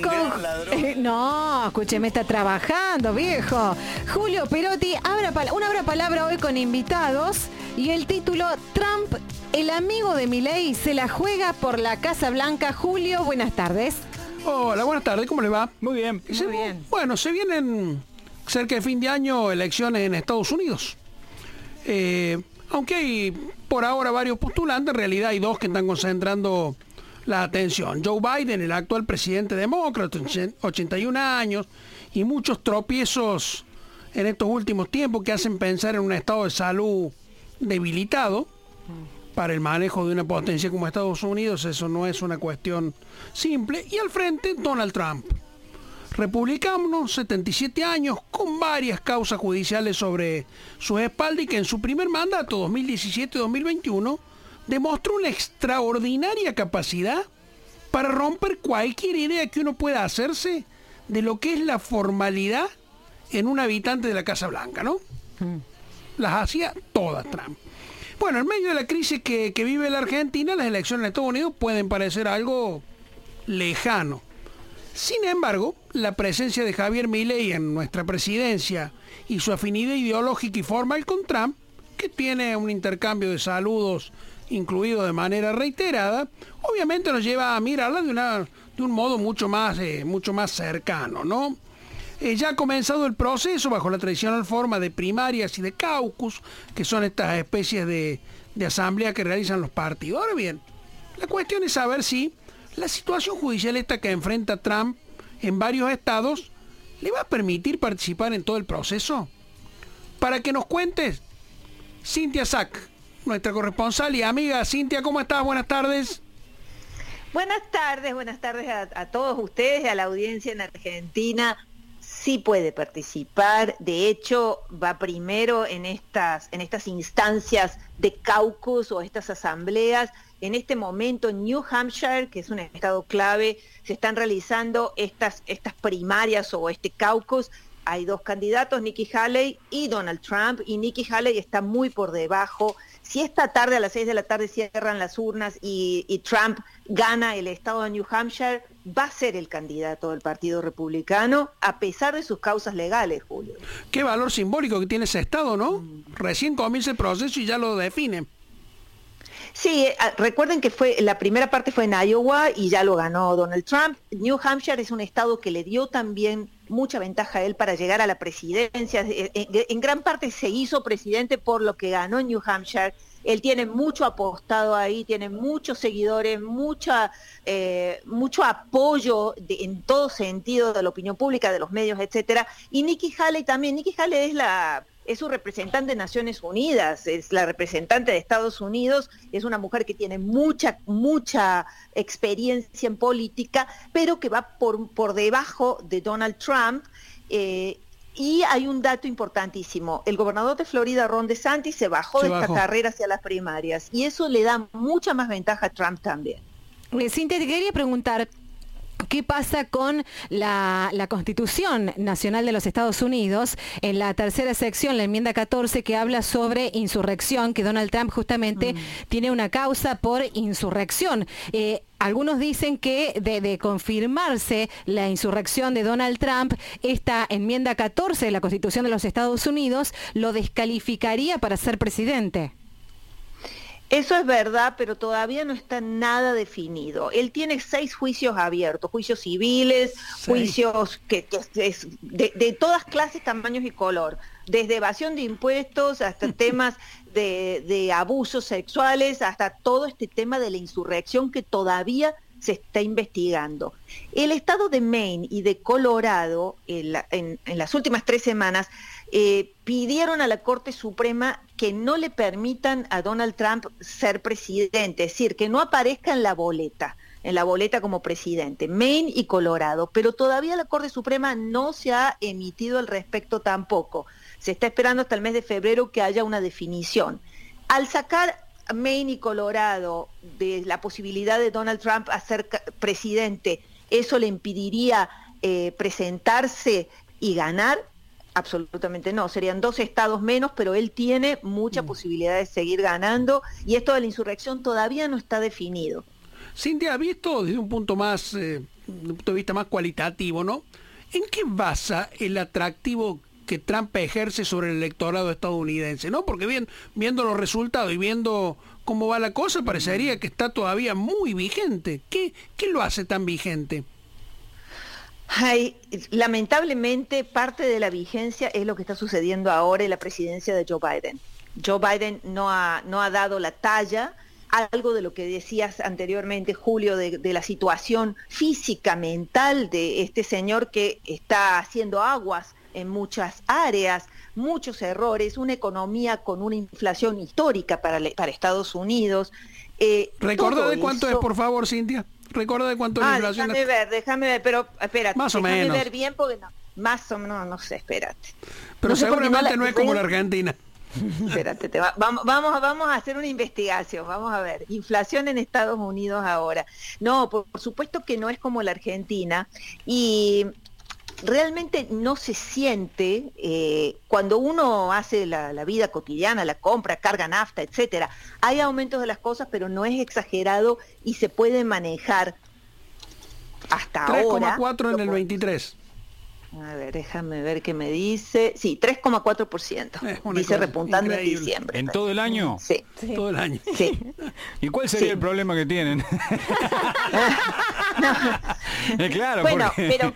con... no, escúcheme, está trabajando, viejo. Julio Perotti, abra una abra palabra hoy con invitados y el título Trump, el amigo de Milei, se la juega por la Casa Blanca. Julio, buenas tardes. Hola, buenas tardes, ¿cómo le va? Muy bien. Muy bien. Bueno, se vienen cerca de fin de año elecciones en Estados Unidos. Eh, aunque hay por ahora varios postulantes, en realidad hay dos que están concentrando la atención. Joe Biden, el actual presidente demócrata, 81 años, y muchos tropiezos en estos últimos tiempos que hacen pensar en un estado de salud debilitado para el manejo de una potencia como Estados Unidos, eso no es una cuestión simple. Y al frente, Donald Trump. Republicano, 77 años, con varias causas judiciales sobre su espalda y que en su primer mandato, 2017-2021, demostró una extraordinaria capacidad para romper cualquier idea que uno pueda hacerse de lo que es la formalidad en un habitante de la Casa Blanca, ¿no? Mm. Las hacía todas Trump. Bueno, en medio de la crisis que, que vive la Argentina, las elecciones en Estados Unidos pueden parecer algo lejano. Sin embargo, la presencia de Javier Milei en nuestra presidencia y su afinidad ideológica y formal con Trump, que tiene un intercambio de saludos incluido de manera reiterada, obviamente nos lleva a mirarla de, una, de un modo mucho más, eh, mucho más cercano, ¿no? Eh, ya ha comenzado el proceso bajo la tradicional forma de primarias y de caucus, que son estas especies de, de asamblea que realizan los partidos. Ahora bien, la cuestión es saber si la situación judicial esta que enfrenta Trump en varios estados le va a permitir participar en todo el proceso. Para que nos cuentes, Cintia Sack, nuestra corresponsal y amiga. Cintia, ¿cómo estás? Buenas tardes. Buenas tardes, buenas tardes a, todos ustedes a la audiencia en Argentina. Sí puede participar, de hecho va primero en estas, en estas instancias de caucus o estas asambleas. En este momento en New Hampshire, que es un estado clave, se están realizando estas, estas primarias o este caucus hay dos candidatos, Nikki Haley y Donald Trump, y Nikki Haley está muy por debajo si esta tarde a las 6 de la tarde cierran las urnas y, Trump gana el estado de New Hampshire, va a ser el candidato del Partido Republicano a pesar de sus causas legales, Julio. Qué valor simbólico que tiene ese estado, ¿no? Recién comienza el proceso y ya lo definen. Sí, eh, ah, recuerden que fue la primera parte fue en Iowa y ya lo ganó Donald Trump. New Hampshire es un estado que le dio también mucha ventaja él para llegar a la presidencia. En gran parte se hizo presidente por lo que ganó en New Hampshire. Él tiene mucho apostado ahí, tiene muchos seguidores, mucha, eh, mucho apoyo en todo sentido de la opinión pública, de los medios, etcétera. Y Nikki Haley también. Nikki Haley es la es su representante de Naciones Unidas, es la representante de Estados Unidos, es una mujer que tiene mucha, mucha experiencia en política, pero que va por, por debajo de Donald Trump. Eh, y hay un dato importantísimo, el gobernador de Florida, Ron DeSantis, se bajó de esta carrera hacia las primarias y eso le da mucha más ventaja a Trump también. Eh, Cintia, te quería preguntar, ¿Qué pasa con la, Constitución Nacional de los Estados Unidos en la tercera sección, la enmienda 14, que habla sobre insurrección, que Donald Trump justamente mm. tiene una causa por insurrección? Eh, algunos dicen que de, confirmarse la insurrección de Donald Trump, esta enmienda 14 de la Constitución de los Estados Unidos lo descalificaría para ser presidente. Eso es verdad, pero todavía no está nada definido. Él tiene seis juicios abiertos, juicios civiles, juicios que, es de, todas clases, tamaños y color, desde evasión de impuestos hasta temas de, de abusos sexuales, hasta todo este tema de la insurrección que todavía se está investigando. El estado de Maine y de Colorado, en, las últimas tres semanas, eh, pidieron a la Corte Suprema que no le permitan a Donald Trump ser presidente, es decir, que no aparezca en la boleta en la boleta como presidente, Maine y Colorado, pero todavía la Corte Suprema no se ha emitido al respecto tampoco. Se está esperando hasta el mes de febrero que haya una definición. Al sacar Maine y Colorado de la posibilidad de Donald Trump a ser presidente, ¿eso le impediría eh, presentarse y ganar? Absolutamente no, serían dos estados menos, pero él tiene mucha mm. posibilidad de seguir ganando y esto de la insurrección todavía no está definido. Cintia, visto desde un punto más, eh, un punto de vista más cualitativo, ¿no? ¿En qué basa el atractivo que Trump ejerce sobre el electorado estadounidense, ¿no? Porque bien, viendo los resultados y viendo cómo va la cosa, parecería que está todavía muy vigente. ¿Qué, qué lo hace tan vigente? Ay, lamentablemente parte de la vigencia es lo que está sucediendo ahora en la presidencia de Joe Biden. Joe Biden no ha, no ha dado la talla, algo de lo que decías anteriormente, Julio, de, de, la situación física, mental de este señor que está haciendo aguas en muchas áreas, muchos errores, una economía con una inflación histórica para, para Estados Unidos. Eh, ¿Recuerda de cuánto eso... es, por favor, Cintia? ¿Recuerda de cuánto es ah, la inflación? Déjame ver, déjame ver, pero espérate. Más o déjame menos. ver bien porque no, más o menos, no sé, espérate. Pero No sé seguramente no es como la Argentina. Espérate, te va- vamos, vamos, vamos a hacer una investigación, vamos a ver. Inflación en Estados Unidos ahora. No, por, por supuesto que no es como la Argentina y realmente no se siente eh, cuando uno hace la, la vida cotidiana, la compra, carga nafta, etcétera. Hay aumentos de las cosas, pero no es exagerado y se puede manejar hasta ahora. 3,4 en el po- 23. A ver, déjame ver qué me dice. Sí, 3,4%. Es una Dice repuntando en diciembre. ¿En todo el año? Sí, Todo el año. sí. ¿Y cuál sería Sí. el problema que tienen? Eh, claro, Bueno, porque... pero,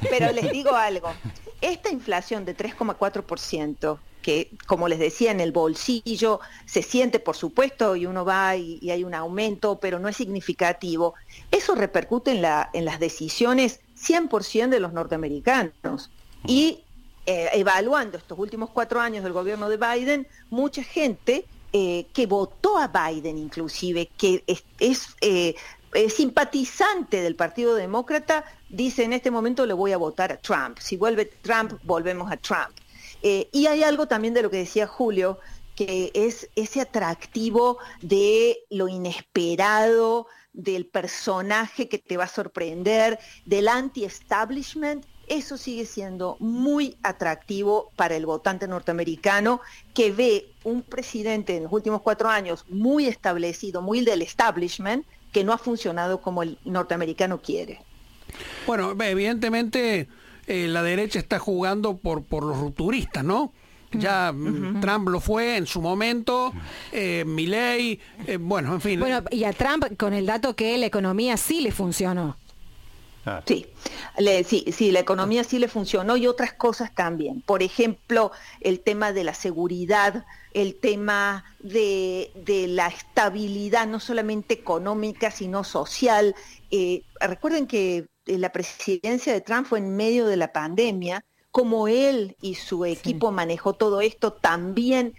pero les digo algo. Esta inflación de 3,4%, que como les decía, en el bolsillo se siente, por supuesto, y uno va y, y hay un aumento, pero no es significativo, eso repercute en, la, en las decisiones 100% de los norteamericanos. Y eh, evaluando estos últimos cuatro años del gobierno de Biden, mucha gente eh, que votó a Biden inclusive, que es, es, eh, eh, simpatizante del Partido Demócrata, dice en este momento le voy a votar a Trump. Si vuelve Trump, volvemos a Trump. Y hay algo también de lo que decía Julio, que es ese atractivo de lo inesperado, del personaje que te va a sorprender, del anti-establishment, eso sigue siendo muy atractivo para el votante norteamericano que ve un presidente en los últimos cuatro años muy establecido, muy del establishment, que no ha funcionado como el norteamericano quiere. Bueno, evidentemente eh, la derecha está jugando por, por los rupturistas, ¿no? Ya mm, Trump lo fue en su momento, eh, Milley, eh, bueno, en fin. Bueno, y a Trump con el dato que la economía sí le funcionó. Sí, le- sí, sí, la economía sí le funcionó y otras cosas también. Por ejemplo, el tema de la seguridad, el tema de, de la estabilidad, no solamente económica, sino social. Eh, recuerden que eh, la presidencia de Trump fue en medio de la pandemia, como él y su equipo manejó todo esto, también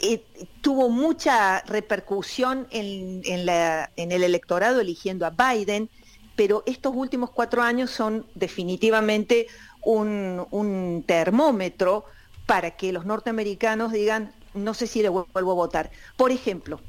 eh, tuvo mucha repercusión en, en la- en el electorado eligiendo a Biden pero estos últimos cuatro años son definitivamente un, un termómetro para que los norteamericanos digan, no sé si le vuelvo a votar. Por ejemplo,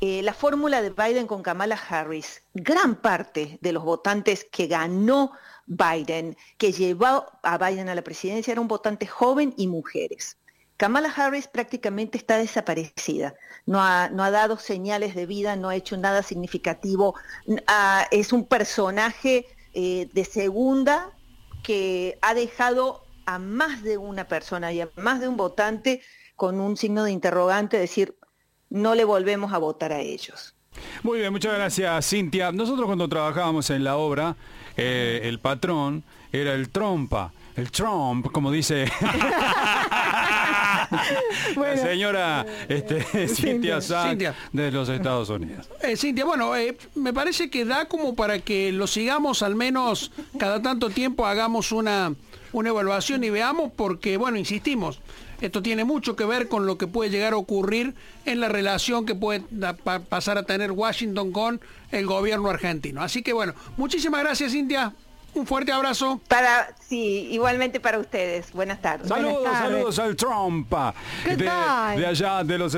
eh, la fórmula de Biden con Kamala Harris, gran parte de los votantes que ganó Biden, que llevó a Biden a la presidencia, era un votante joven y mujeres. Kamala Harris prácticamente está desaparecida, no ha, dado señales de vida, no ha hecho nada significativo, ah, es un personaje eh, de segunda que ha dejado a más de una persona y a más de un votante con un signo de interrogante, decir, no le volvemos a votar a ellos. Muy bien, muchas gracias, Cintia. Nosotros cuando trabajábamos en la obra, eh, el patrón era el trompa, el Trump, como dice la señora este, Cintia Sack Cintia. de los Estados Unidos. Eh, Cintia, bueno, eh, me parece que da como para que lo sigamos al menos cada tanto tiempo, hagamos una, una evaluación y veamos, porque, bueno, insistimos, esto tiene mucho que ver con lo que puede llegar a ocurrir en la relación que puede pa- pasar a tener Washington con el gobierno argentino. Así que, bueno, muchísimas gracias, Cintia. Un fuerte abrazo. Para, sí, igualmente para ustedes. Buenas tardes. Saludos, tardes. saludos al Trump ¿Qué de, tal? de allá de los